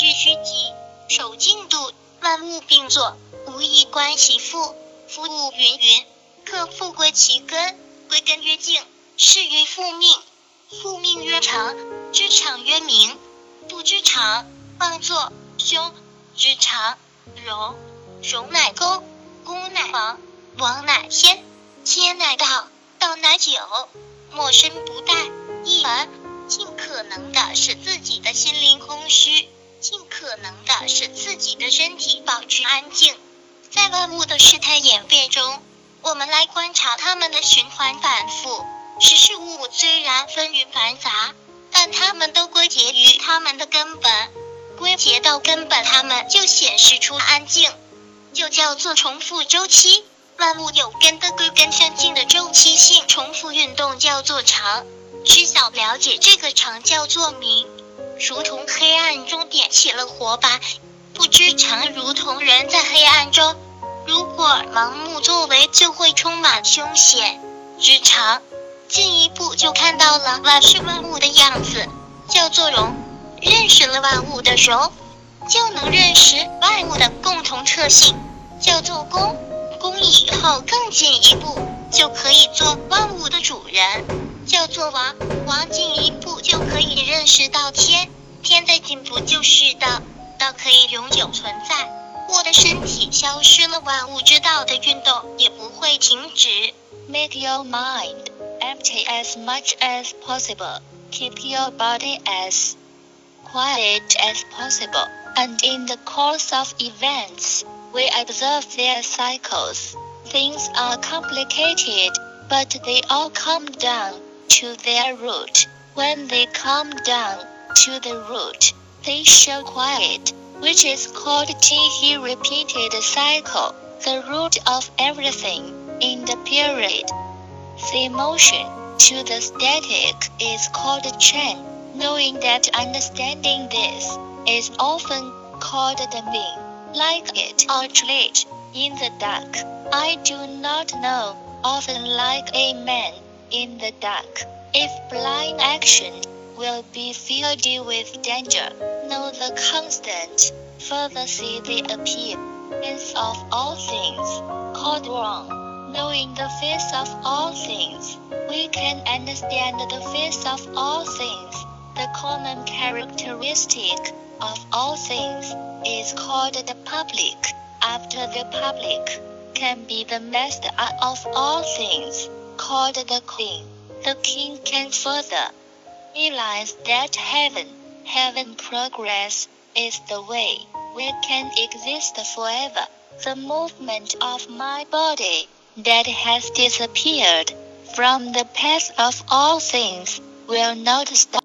居虚极，守静度，万物并作，无以观其复。夫物云云，克复归其根，归根曰静，是于复命。复命曰长，知常曰明。不知常，妄作凶。知常，容，容乃公，公乃王，王乃天，天乃道，道乃久。莫身不殆。一文，尽可能的使自己的心灵空虚，尽可能的使自己的身体保持安静。在万物的事态演变中，我们来观察它们的循环反复。事事物物虽然纷纭繁杂，但它们都归结于它们的根本。归结到根本，它们就显示出安静，就叫做重复周期。万物有根的归根相近的周期性重复运动叫做常。知晓了解这个常叫做明，如同黑暗中点起了火把。不知常，如同人在黑暗中，如果盲目作为，就会充满凶险。知常，进一步就看到了万事万物的样子，叫做容。认识了万物的容，就能认识万物的共同特性，叫做公。公以后更进一步，就可以做万物的主人，叫做王。王进一步 就可以认识到天，天再进步就是道。道可以永久存在，我的身体消失了，万物之道的运动也不会停止。Make your mind empty as much as possible. Keep your body as quiet as possible. And in the course of events, we observe their cycles. Things are complicated, but they all come down to their root. When they come down to the root, they show quiet, which is called He repeated cycle, the root of everything in the period. The motion to the static is called Chang. Knowing that understanding this is often called the Ming, like it or glitch in the dark. I do not know, often like a man in the dark. If blind action will be filled with danger. Know the constant, further see the appearance of all things, called Rong. Knowing the face of all things, we can understand the face of all things. The common characteristic of all things is called the public. After the public can be the master of all things, called the king. The king can further realize that heaven, heaven progress is the way we can exist forever. The movement of my body that has disappeared from the path of all things will not stop.